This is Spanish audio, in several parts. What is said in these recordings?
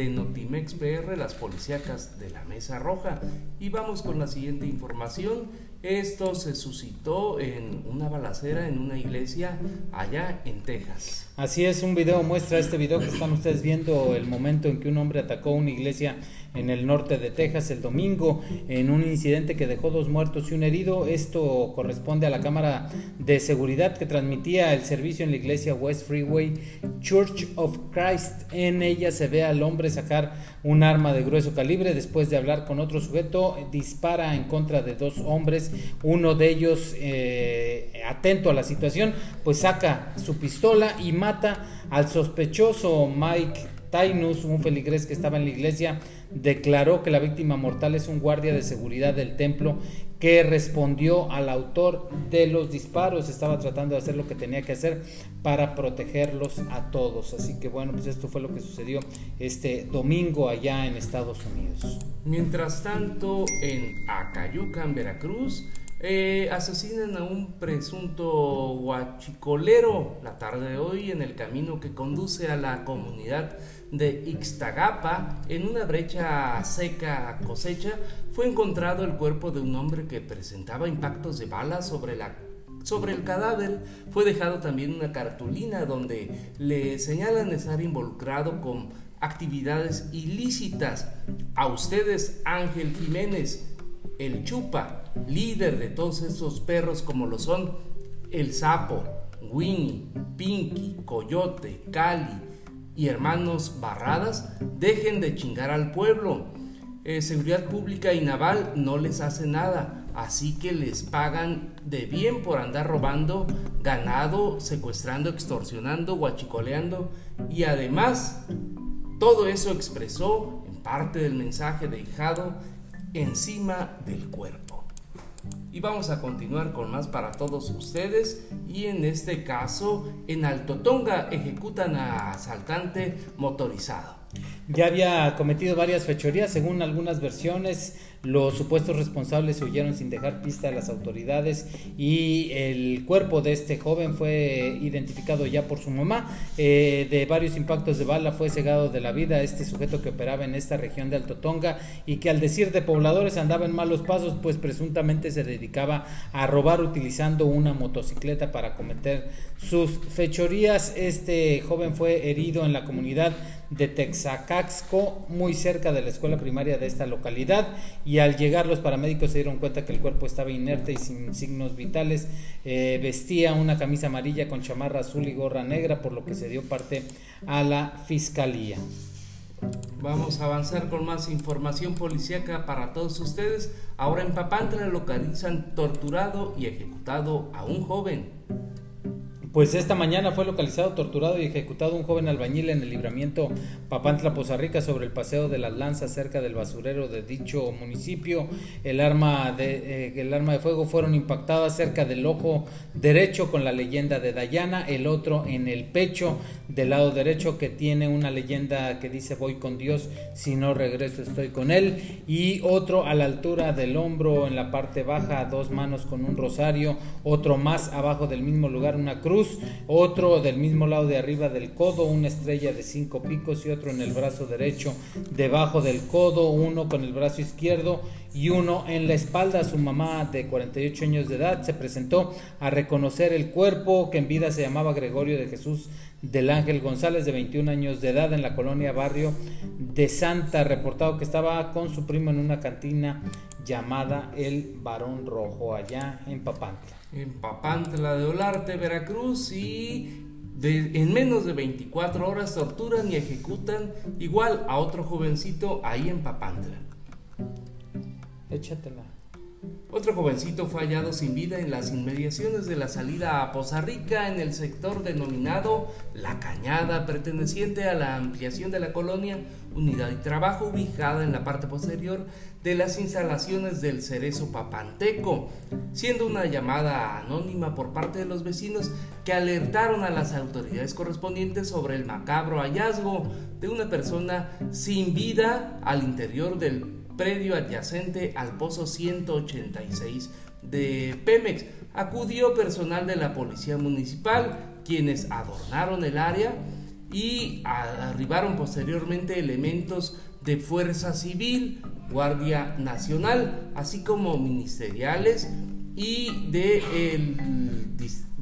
de Notimex PR, las policíacas de la Mesa Roja. Y vamos con la siguiente información. Esto se suscitó en una balacera en una iglesia allá en Texas. Así es, un video muestra este video que están ustedes viendo el momento en que un hombre atacó una iglesia en el norte de Texas el domingo en un incidente que dejó dos muertos y un herido. Esto corresponde a la cámara de seguridad que transmitía el servicio en la iglesia West Freeway Church of Christ. En ella se ve al hombre sacar un arma de grueso calibre después de hablar con otro sujeto, dispara en contra de dos hombres, uno de ellos eh, atento a la situación, pues saca su pistola y mata al sospechoso Mike Tainus, un feligrés que estaba en la iglesia, declaró que la víctima mortal es un guardia de seguridad del templo que respondió al autor de los disparos. Estaba tratando de hacer lo que tenía que hacer para protegerlos a todos. Así que bueno, pues esto fue lo que sucedió este domingo allá en Estados Unidos. Mientras tanto, en Acayuca, en Veracruz, eh, asesinan a un presunto guachicolero la tarde de hoy en el camino que conduce a la comunidad de Ixtagapa, en una brecha seca cosecha, fue encontrado el cuerpo de un hombre que presentaba impactos de bala sobre la sobre el cadáver. Fue dejado también una cartulina donde le señalan estar involucrado con actividades ilícitas. A ustedes, Ángel Jiménez, el Chupa, líder de todos estos perros como lo son el Sapo, Winnie, Pinky, Coyote, Cali y hermanos Barradas, dejen de chingar al pueblo. Eh, seguridad pública y naval no les hace nada, así que les pagan de bien por andar robando ganado, secuestrando, extorsionando, guachicoleando y además todo eso expresó en parte del mensaje dejado encima del cuerpo. Y vamos a continuar con más para todos ustedes y en este caso en Alto Tonga ejecutan a asaltante motorizado. Ya había cometido varias fechorías, según algunas versiones, los supuestos responsables huyeron sin dejar pista a las autoridades y el cuerpo de este joven fue identificado ya por su mamá. Eh, de varios impactos de bala fue cegado de la vida este sujeto que operaba en esta región de Alto Tonga y que al decir de pobladores andaba en malos pasos, pues presuntamente se dedicaba a robar utilizando una motocicleta para cometer sus fechorías. Este joven fue herido en la comunidad de Texacaxco, muy cerca de la escuela primaria de esta localidad, al llegar los paramédicos se dieron cuenta que el cuerpo estaba inerte y sin signos vitales. Eh, vestía una camisa amarilla con chamarra azul y gorra negra, por lo que se dio parte a la fiscalía. Vamos a avanzar con más información policíaca para todos ustedes. Ahora en Papantla localizan torturado y ejecutado a un joven. Pues esta mañana fue localizado, torturado y ejecutado un joven albañil en el libramiento Papantla Poza Rica sobre el paseo de las lanzas cerca del basurero de dicho municipio. El arma de, eh, el arma de fuego fueron impactadas cerca del ojo derecho con la leyenda de Dayana, el otro en el pecho del lado derecho que tiene una leyenda que dice voy con Dios, si no regreso estoy con él y otro a la altura del hombro en la parte baja, dos manos con un rosario, otro más abajo del mismo lugar una cruz otro del mismo lado de arriba del codo, una estrella de cinco picos y otro en el brazo derecho debajo del codo, uno con el brazo izquierdo y uno en la espalda. Su mamá de 48 años de edad se presentó a reconocer el cuerpo que en vida se llamaba Gregorio de Jesús del Ángel González de 21 años de edad en la colonia Barrio de Santa, reportado que estaba con su primo en una cantina llamada El Barón Rojo allá en Papantla en Papantla de Olarte, Veracruz, y en menos de 24 horas torturan y ejecutan igual a otro jovencito ahí en Papantla. Échatela. Otro jovencito fue hallado sin vida en las inmediaciones de la salida a Poza Rica en el sector denominado La Cañada, perteneciente a la ampliación de la colonia Unidad y Trabajo, ubicada en la parte posterior de las instalaciones del Cerezo Papanteco, siendo una llamada anónima por parte de los vecinos que alertaron a las autoridades correspondientes sobre el macabro hallazgo de una persona sin vida al interior del predio adyacente al pozo 186 de Pemex. Acudió personal de la Policía Municipal, quienes adornaron el área y arribaron posteriormente elementos de Fuerza Civil, Guardia Nacional, así como ministeriales y de,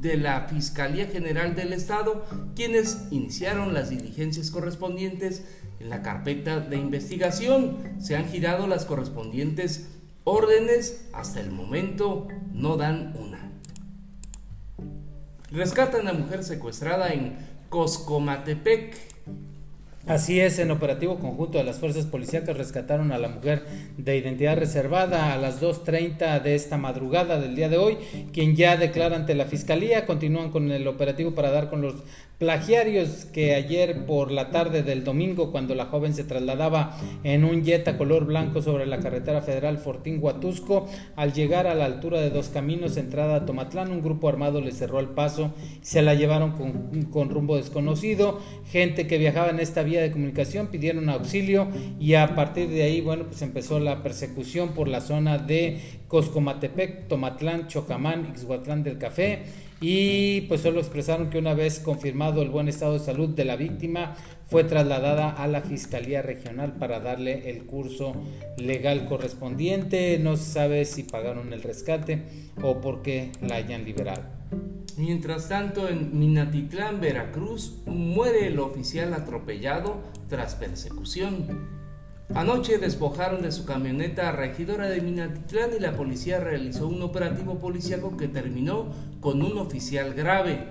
de la Fiscalía General del Estado, quienes iniciaron las diligencias correspondientes en la carpeta de investigación. Se han girado las correspondientes órdenes, hasta el momento no dan una. Rescatan a mujer secuestrada en Coscomatepec. Así es, en operativo conjunto de las fuerzas policíacas rescataron a la mujer de identidad reservada a las 2.30 de esta madrugada del día de hoy, quien ya declara ante la fiscalía. Continúan con el operativo para dar con los plagiarios que ayer por la tarde del domingo, cuando la joven se trasladaba en un Jetta color blanco sobre la carretera federal Fortín Huatusco, al llegar a la altura de dos caminos, entrada a Tomatlán, un grupo armado le cerró el paso, se la llevaron con, con rumbo desconocido, gente que viajaba en esta vía de comunicación pidieron auxilio y a partir de ahí, bueno, pues empezó la persecución por la zona de Coscomatepec, Tomatlán, Chocamán, Ixhuatlán del Café y pues solo expresaron que una vez confirmado el buen estado de salud de la víctima fue trasladada a la Fiscalía Regional para darle el curso legal correspondiente. No se sabe si pagaron el rescate o por qué la hayan liberado. Mientras tanto, en Minatitlán, Veracruz, muere el oficial atropellado tras persecución. Anoche despojaron de su camioneta a regidora de Minatitlán y la policía realizó un operativo policíaco que terminó con un oficial grave.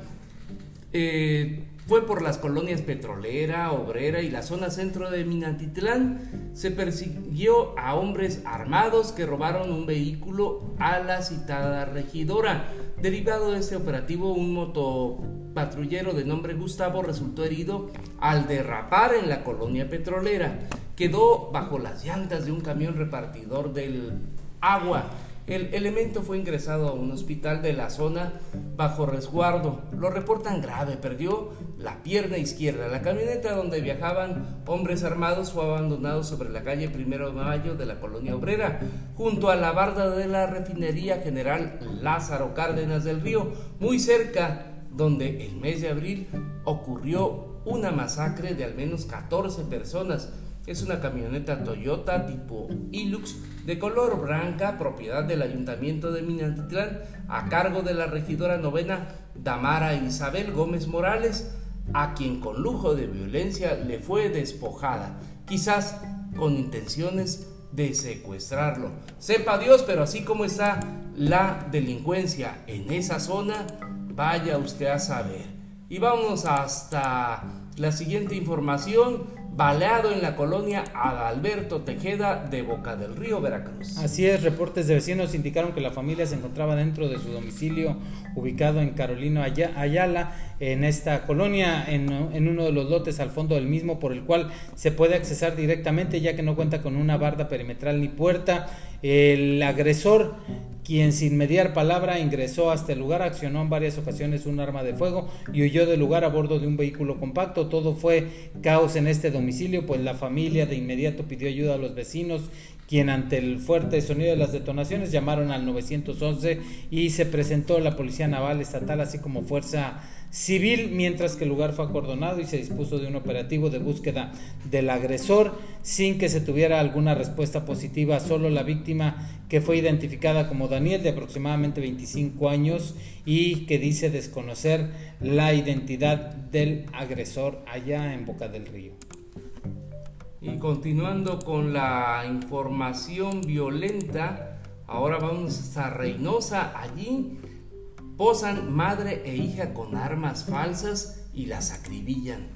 Eh, fue por las colonias petrolera, obrera y la zona centro de Minatitlán. Se persiguió a hombres armados que robaron un vehículo a la citada regidora. Derivado de este operativo, un motopatrullero de nombre Gustavo resultó herido al derrapar en la colonia petrolera quedó bajo las llantas de un camión repartidor del agua. El elemento fue ingresado a un hospital de la zona bajo resguardo. Lo reportan grave, perdió la pierna izquierda. La camioneta donde viajaban hombres armados fue abandonado sobre la calle Primero de Mayo de la colonia obrera, junto a la barda de la refinería general Lázaro Cárdenas del Río, muy cerca donde el mes de abril ocurrió una masacre de al menos 14 personas es una camioneta Toyota tipo Hilux de color blanca, propiedad del Ayuntamiento de Minatitlán, a cargo de la regidora novena Damara Isabel Gómez Morales, a quien con lujo de violencia le fue despojada, quizás con intenciones de secuestrarlo. Sepa Dios, pero así como está la delincuencia en esa zona, vaya usted a saber. Y vamos hasta la siguiente información baleado en la colonia Adalberto Tejeda de Boca del Río, Veracruz. Así es, reportes de vecinos indicaron que la familia se encontraba dentro de su domicilio ubicado en Carolina Ayala, en esta colonia, en, en, uno de los lotes al fondo del mismo, por el cual se puede accesar directamente ya que no cuenta con una barda perimetral ni puerta. El agresor quien sin mediar palabra ingresó hasta el lugar, accionó en varias ocasiones un arma de fuego y huyó del lugar a bordo de un vehículo compacto. Todo fue caos en este domicilio, pues la familia de inmediato pidió ayuda a los vecinos, quien ante el fuerte sonido de las detonaciones llamaron al 911 y se presentó la Policía Naval Estatal, así como Fuerza civil, mientras que el lugar fue acordonado y se dispuso de un operativo de búsqueda del agresor sin que se tuviera alguna respuesta positiva. Solo la víctima que fue identificada como Daniel de aproximadamente 25 años y que dice desconocer la identidad del agresor allá en Boca del Río. Y continuando con la información violenta, ahora vamos a Reynosa. Allí posan madre e hija con armas falsas y las acribillan.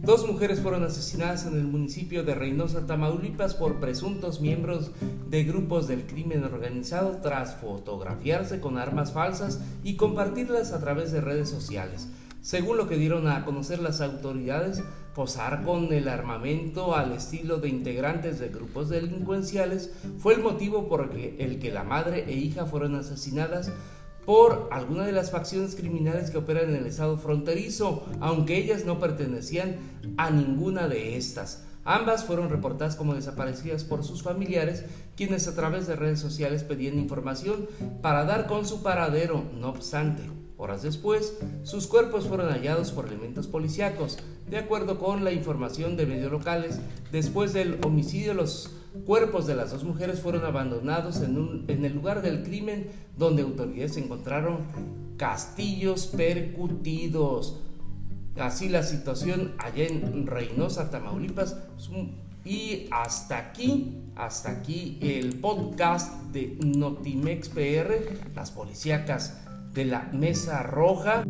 Dos mujeres fueron asesinadas en el municipio de Reynosa, Tamaulipas, por presuntos miembros de grupos del crimen organizado tras fotografiarse con armas falsas y compartirlas a través de redes sociales. Según lo que dieron a conocer las autoridades, posar con el armamento al estilo de integrantes de grupos delincuenciales fue el motivo por el que la madre e hija fueron asesinadas por alguna de las facciones criminales que operan en el estado fronterizo, aunque ellas no pertenecían a ninguna de estas. Ambas fueron reportadas como desaparecidas por sus familiares, quienes a través de redes sociales pedían información para dar con su paradero. No obstante, Horas después, sus cuerpos fueron hallados por elementos policíacos. De acuerdo con la información de medios locales, después del homicidio los cuerpos de las dos mujeres fueron abandonados en, en el lugar del crimen donde autoridades encontraron castillos percutidos. Así la situación allá en Reynosa, Tamaulipas. Y hasta aquí, hasta aquí el podcast de Notimex PR, las policíacas de la Mesa Roja.